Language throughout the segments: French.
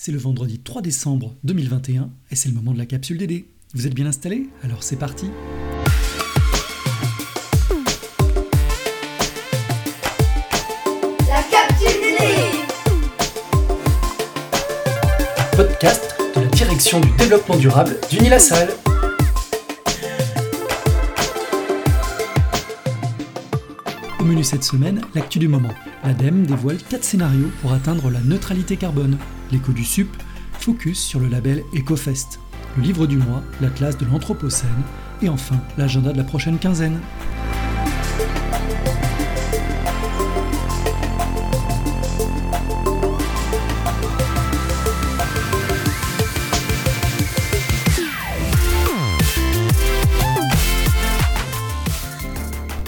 C'est le vendredi 3 décembre 2021 et c'est le moment de la capsule DD. Vous êtes bien installés? Alors c'est parti La capsule DD Podcast de la direction du développement durable d'Unilassal. Au menu cette semaine, l'actu du moment. L'ADEME dévoile 4 scénarios pour atteindre la neutralité carbone. L'écho du SUP, focus sur le label EcoFest. Le livre du mois, l'atlas de l'Anthropocène. Et enfin, l'agenda de la prochaine quinzaine.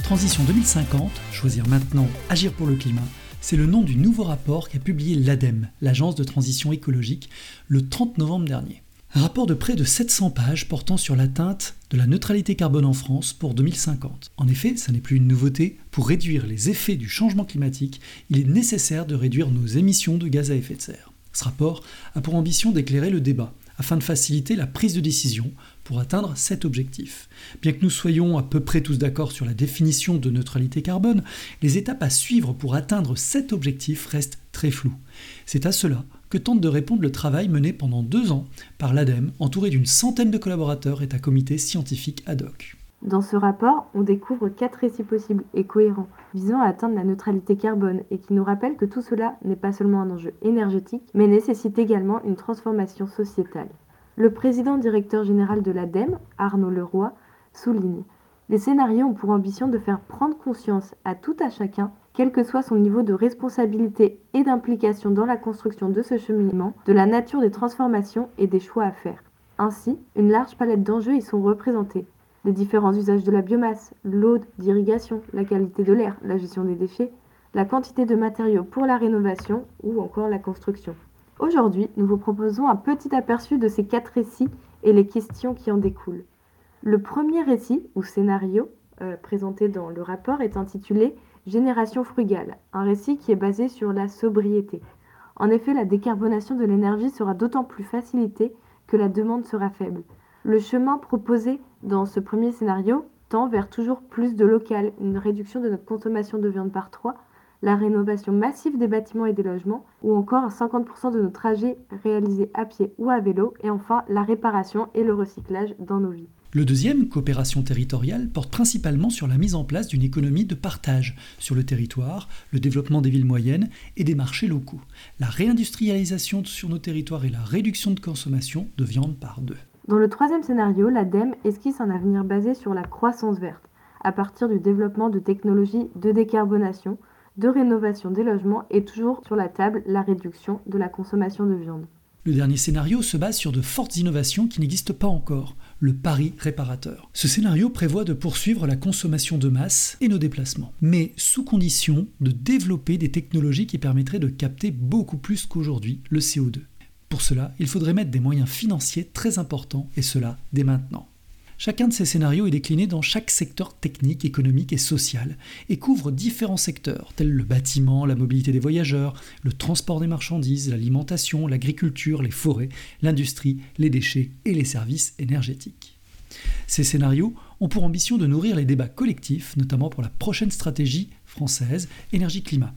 Transition 2050, choisir maintenant, agir pour le climat, c'est le nom du nouveau rapport qu'a publié l'ADEME, l'Agence de transition écologique, le 30 novembre dernier. Un rapport de près de 700 pages portant sur l'atteinte de la neutralité carbone en France pour 2050. En effet, ça n'est plus une nouveauté, pour réduire les effets du changement climatique, il est nécessaire de réduire nos émissions de gaz à effet de serre. Ce rapport a pour ambition d'éclairer le débat, afin de faciliter la prise de décision pour atteindre cet objectif. Bien que nous soyons à peu près tous d'accord sur la définition de neutralité carbone, les étapes à suivre pour atteindre cet objectif restent très floues. C'est à cela que tente de répondre le travail mené pendant deux ans par l'ADEME, entouré d'une centaine de collaborateurs et d'un comité scientifique ad hoc. Dans ce rapport, on découvre quatre récits possibles et cohérents visant à atteindre la neutralité carbone et qui nous rappellent que tout cela n'est pas seulement un enjeu énergétique, mais nécessite également une transformation sociétale. Le président directeur général de l'ADEME, Arnaud Leroy, souligne Les scénarios ont pour ambition de faire prendre conscience à tout à chacun, quel que soit son niveau de responsabilité et d'implication dans la construction de ce cheminement, de la nature des transformations et des choix à faire. Ainsi, une large palette d'enjeux y sont représentés les différents usages de la biomasse, l'eau d'irrigation, la qualité de l'air, la gestion des déchets, la quantité de matériaux pour la rénovation ou encore la construction. Aujourd'hui, nous vous proposons un petit aperçu de ces quatre récits et les questions qui en découlent. Le premier récit, ou scénario, euh, présenté dans le rapport est intitulé Génération frugale, un récit qui est basé sur la sobriété. En effet, la décarbonation de l'énergie sera d'autant plus facilitée que la demande sera faible. Le chemin proposé dans ce premier scénario tend vers toujours plus de local, une réduction de notre consommation de viande par 3, la rénovation massive des bâtiments et des logements, ou encore 50% de nos trajets réalisés à pied ou à vélo, et enfin la réparation et le recyclage dans nos vies. Le deuxième, coopération territoriale, porte principalement sur la mise en place d'une économie de partage sur le territoire, le développement des villes moyennes et des marchés locaux, la réindustrialisation sur nos territoires et la réduction de consommation de viande par deux. Dans le troisième scénario, l'ADEME esquisse un avenir basé sur la croissance verte, à partir du développement de technologies de décarbonation, de rénovation des logements et toujours sur la table la réduction de la consommation de viande. Le dernier scénario se base sur de fortes innovations qui n'existent pas encore, le pari réparateur. Ce scénario prévoit de poursuivre la consommation de masse et nos déplacements, mais sous condition de développer des technologies qui permettraient de capter beaucoup plus qu'aujourd'hui le CO2. Pour cela, il faudrait mettre des moyens financiers très importants, et cela dès maintenant. Chacun de ces scénarios est décliné dans chaque secteur technique, économique et social, et couvre différents secteurs, tels le bâtiment, la mobilité des voyageurs, le transport des marchandises, l'alimentation, l'agriculture, les forêts, l'industrie, les déchets et les services énergétiques. Ces scénarios ont pour ambition de nourrir les débats collectifs, notamment pour la prochaine stratégie française énergie-climat.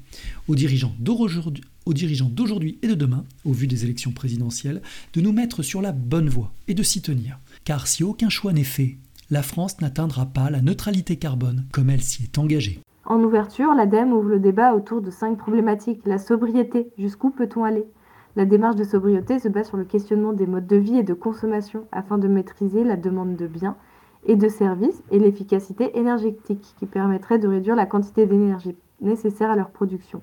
Aux dirigeants d'aujourd'hui et de demain, au vu des élections présidentielles, de nous mettre sur la bonne voie et de s'y tenir. Car si aucun choix n'est fait, la France n'atteindra pas la neutralité carbone comme elle s'y est engagée. En ouverture, l'ADEME ouvre le débat autour de cinq problématiques. La sobriété, jusqu'où peut-on aller? La démarche de sobriété se base sur le questionnement des modes de vie et de consommation afin de maîtriser la demande de biens et de services et l'efficacité énergétique qui permettrait de réduire la quantité d'énergie nécessaire à leur production.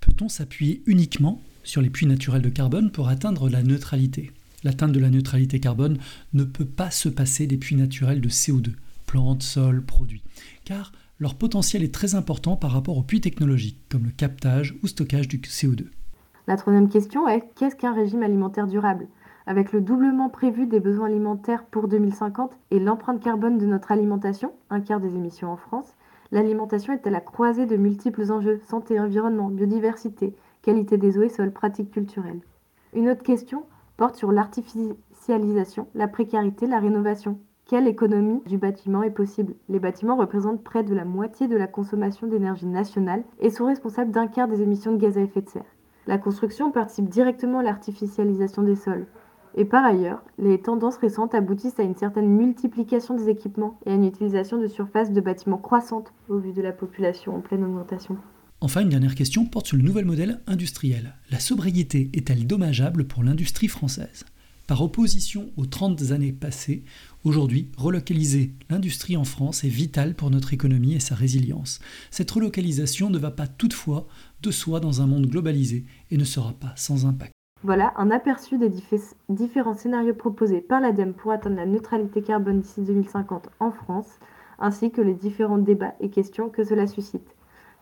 Peut-on s'appuyer uniquement sur les puits naturels de carbone pour atteindre la neutralité? L'atteinte de la neutralité carbone ne peut pas se passer des puits naturels de CO2, plantes, sols, produits, car leur potentiel est très important par rapport aux puits technologiques, comme le captage ou stockage du CO2. La troisième question est qu'est-ce qu'un régime alimentaire durable? Avec le doublement prévu des besoins alimentaires pour 2050 et l'empreinte carbone de notre alimentation, un quart des émissions en France, l'alimentation est à la croisée de multiples enjeux santé, environnement, biodiversité, qualité des eaux et sols, pratiques culturelles. Une autre question porte sur l'artificialisation, la précarité, la rénovation. Quelle économie du bâtiment est possible? Les bâtiments représentent près de la moitié de la consommation d'énergie nationale et sont responsables d'un quart des émissions de gaz à effet de serre. La construction participe directement à l'artificialisation des sols. Et par ailleurs, les tendances récentes aboutissent à une certaine multiplication des équipements et à une utilisation de surfaces de bâtiments croissantes au vu de la population en pleine augmentation. Enfin, une dernière question porte sur le nouvel modèle industriel. La sobriété est-elle dommageable pour l'industrie française? Par opposition aux 30 années passées, aujourd'hui, relocaliser l'industrie en France est vital pour notre économie et sa résilience. Cette relocalisation ne va pas toutefois de soi dans un monde globalisé et ne sera pas sans impact. Voilà un aperçu des différents scénarios proposés par l'ADEME pour atteindre la neutralité carbone d'ici 2050 en France, ainsi que les différents débats et questions que cela suscite.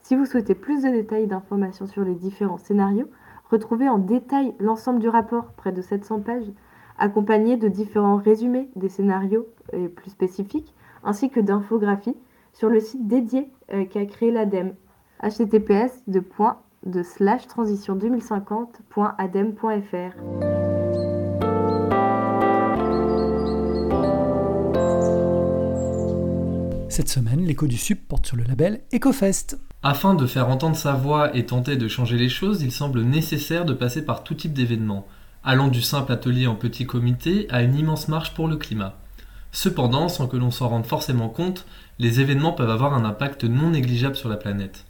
Si vous souhaitez plus de détails et d'informations sur les différents scénarios, retrouvez en détail l'ensemble du rapport, près de 700 pages, accompagné de différents résumés des scénarios euh, plus spécifiques, ainsi que d'infographies sur le site dédié euh, qu'a créé l'ADEME, https de slash transition 2050.adem.fr. Cette semaine, l'écho du SUP porte sur le label EcoFest. Afin de faire entendre sa voix et tenter de changer les choses, il semble nécessaire de passer par tout type d'événements, allant du simple atelier en petit comité à une immense marche pour le climat. Cependant, sans que l'on s'en rende forcément compte, les événements peuvent avoir un impact non négligeable sur la planète.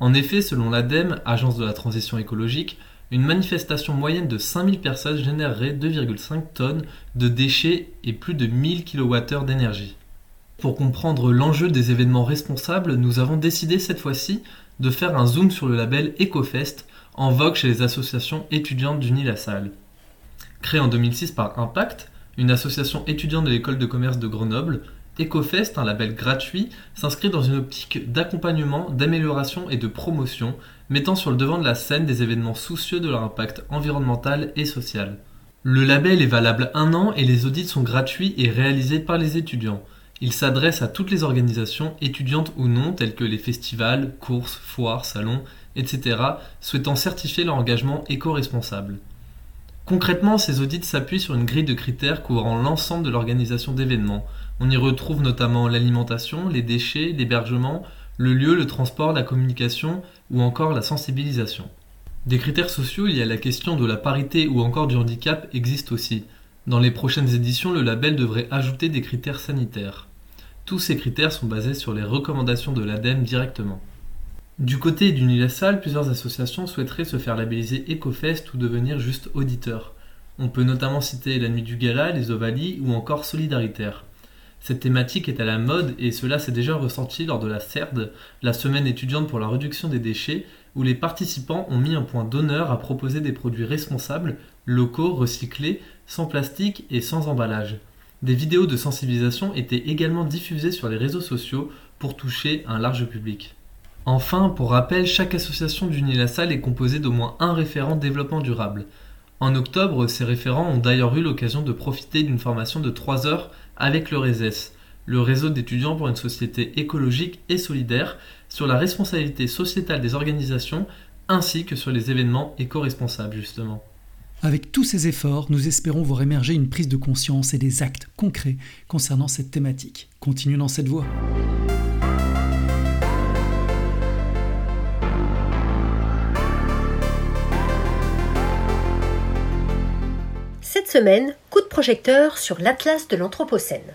En effet, selon l'ADEME, Agence de la transition écologique, une manifestation moyenne de 5000 personnes générerait 2,5 tonnes de déchets et plus de 1000 kWh d'énergie. Pour comprendre l'enjeu des événements responsables, nous avons décidé cette fois-ci de faire un zoom sur le label EcoFest, en vogue chez les associations étudiantes du Nil-la-Salle. Créé en 2006 par Impact, une association étudiante de l'école de commerce de Grenoble, EcoFest, un label gratuit, s'inscrit dans une optique d'accompagnement, d'amélioration et de promotion, mettant sur le devant de la scène des événements soucieux de leur impact environnemental et social. Le label est valable un an et les audits sont gratuits et réalisés par les étudiants. Il s'adresse à toutes les organisations, étudiantes ou non, telles que les festivals, courses, foires, salons, etc., souhaitant certifier leur engagement éco-responsable. Concrètement, ces audits s'appuient sur une grille de critères couvrant l'ensemble de l'organisation d'événements. On y retrouve notamment l'alimentation, les déchets, l'hébergement, le lieu, le transport, la communication ou encore la sensibilisation. Des critères sociaux y a la question de la parité ou encore du handicap existent aussi. Dans les prochaines éditions, le label devrait ajouter des critères sanitaires. Tous ces critères sont basés sur les recommandations de l'ADEME directement. Du côté d'Unilassal, plusieurs associations souhaiteraient se faire labelliser EcoFest ou devenir juste auditeurs. On peut notamment citer la Nuit du Gala, les Ovalies ou encore Solidaritaire. Cette thématique est à la mode et cela s'est déjà ressenti lors de la CERD, la semaine étudiante pour la réduction des déchets, où les participants ont mis un point d'honneur à proposer des produits responsables, locaux, recyclés, sans plastique et sans emballage. Des vidéos de sensibilisation étaient également diffusées sur les réseaux sociaux pour toucher un large public. Enfin, pour rappel, chaque association du Nil-la-Salle est composée d'au moins un référent développement durable. En octobre, ces référents ont d'ailleurs eu l'occasion de profiter d'une formation de 3 heures avec le RESES, le réseau d'étudiants pour une société écologique et solidaire, sur la responsabilité sociétale des organisations ainsi que sur les événements éco-responsables justement. Avec tous ces efforts, nous espérons voir émerger une prise de conscience et des actes concrets concernant cette thématique. Continuons dans cette voie. Semaine, coup de projecteur sur l'Atlas de l'Anthropocène.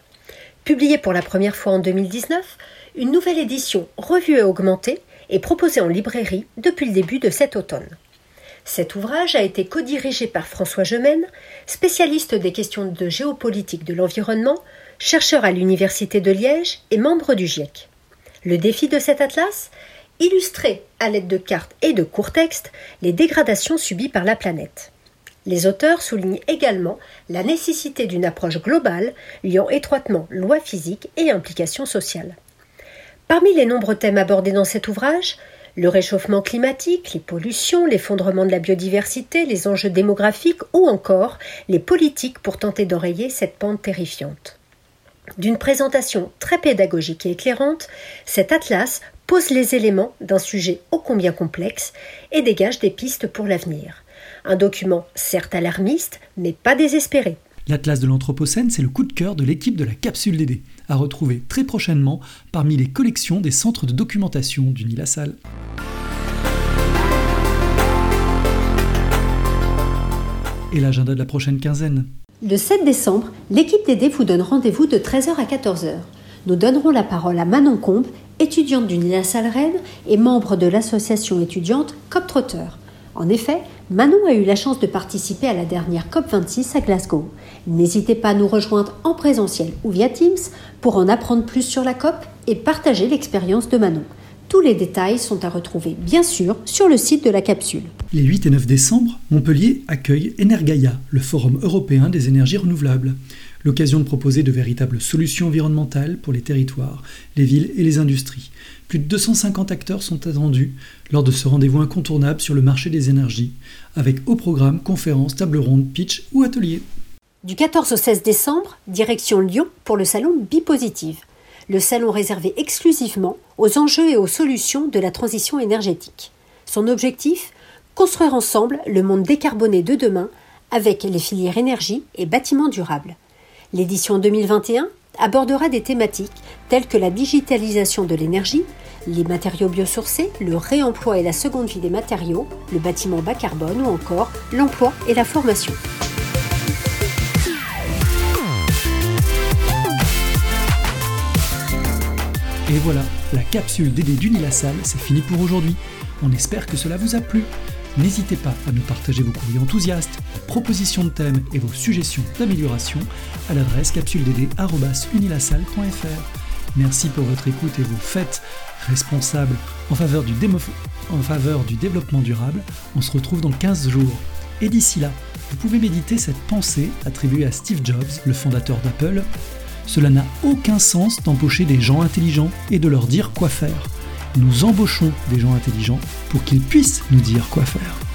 Publié pour la première fois en 2019, une nouvelle édition revue et augmentée est proposée en librairie depuis le début de cet automne. Cet ouvrage a été co-dirigé par François Gemène, spécialiste des questions de géopolitique de l'environnement, chercheur à l'Université de Liège et membre du GIEC. Le défi de cet atlas Illustrer, à l'aide de cartes et de courts textes, les dégradations subies par la planète. Les auteurs soulignent également la nécessité d'une approche globale liant étroitement loi physique et implications sociales. Parmi les nombreux thèmes abordés dans cet ouvrage, le réchauffement climatique, les pollutions, l'effondrement de la biodiversité, les enjeux démographiques ou encore les politiques pour tenter d'enrayer cette pente terrifiante. D'une présentation très pédagogique et éclairante, cet atlas pose les éléments d'un sujet ô combien complexe et dégage des pistes pour l'avenir Un document certes alarmiste, mais pas désespéré. L'Atlas de l'Anthropocène, c'est le coup de cœur de l'équipe de la capsule DD, à retrouver très prochainement parmi les collections des centres de documentation du Nil-la-Salle. Et l'agenda de la prochaine quinzaine Le 7 décembre, l'équipe DD vous donne rendez-vous de 13h à 14h. Nous donnerons la parole à Manon Combe, étudiante du Nil-la-Salle Rennes et membre de l'association étudiante Cop Trotter. En effet, Manon a eu la chance de participer à la dernière COP26 à Glasgow. N'hésitez pas à nous rejoindre en présentiel ou via Teams pour en apprendre plus sur la COP et partager l'expérience de Manon. Tous les détails sont à retrouver bien sûr sur le site de la capsule. Les 8 et 9 décembre, Montpellier accueille Energaia, le Forum européen des énergies renouvelables. L'occasion de proposer de véritables solutions environnementales pour les territoires, les villes et les industries. Plus de 250 acteurs sont attendus lors de ce rendez-vous incontournable sur le marché des énergies, avec au programme conférences, tables rondes, pitch ou ateliers. Du 14 au 16 décembre, direction Lyon pour le salon Bipositive, le salon réservé exclusivement aux enjeux et aux solutions de la transition énergétique. Son objectif Construire ensemble le monde décarboné de demain avec les filières énergie et bâtiments durables. L'édition 2021 abordera des thématiques telles que la digitalisation de l'énergie, les matériaux biosourcés, le réemploi et la seconde vie des matériaux, le bâtiment bas carbone ou encore l'emploi et la formation. Et voilà, la capsule DD d'Unilassal, c'est fini pour aujourd'hui. On espère que cela vous a plu. N'hésitez pas à nous partager vos courriers enthousiastes, propositions de thèmes et vos suggestions d'amélioration à l'adresse capsuledd.unilassal.fr. Merci pour votre écoute et vos fêtes responsables en faveur, du en faveur du développement durable. On se retrouve dans 15 jours. Et d'ici là, vous pouvez méditer cette pensée attribuée à Steve Jobs, le fondateur d'Apple. Cela n'a aucun sens d'embaucher des gens intelligents et de leur dire quoi faire nous embauchons des gens intelligents pour qu'ils puissent nous dire quoi faire.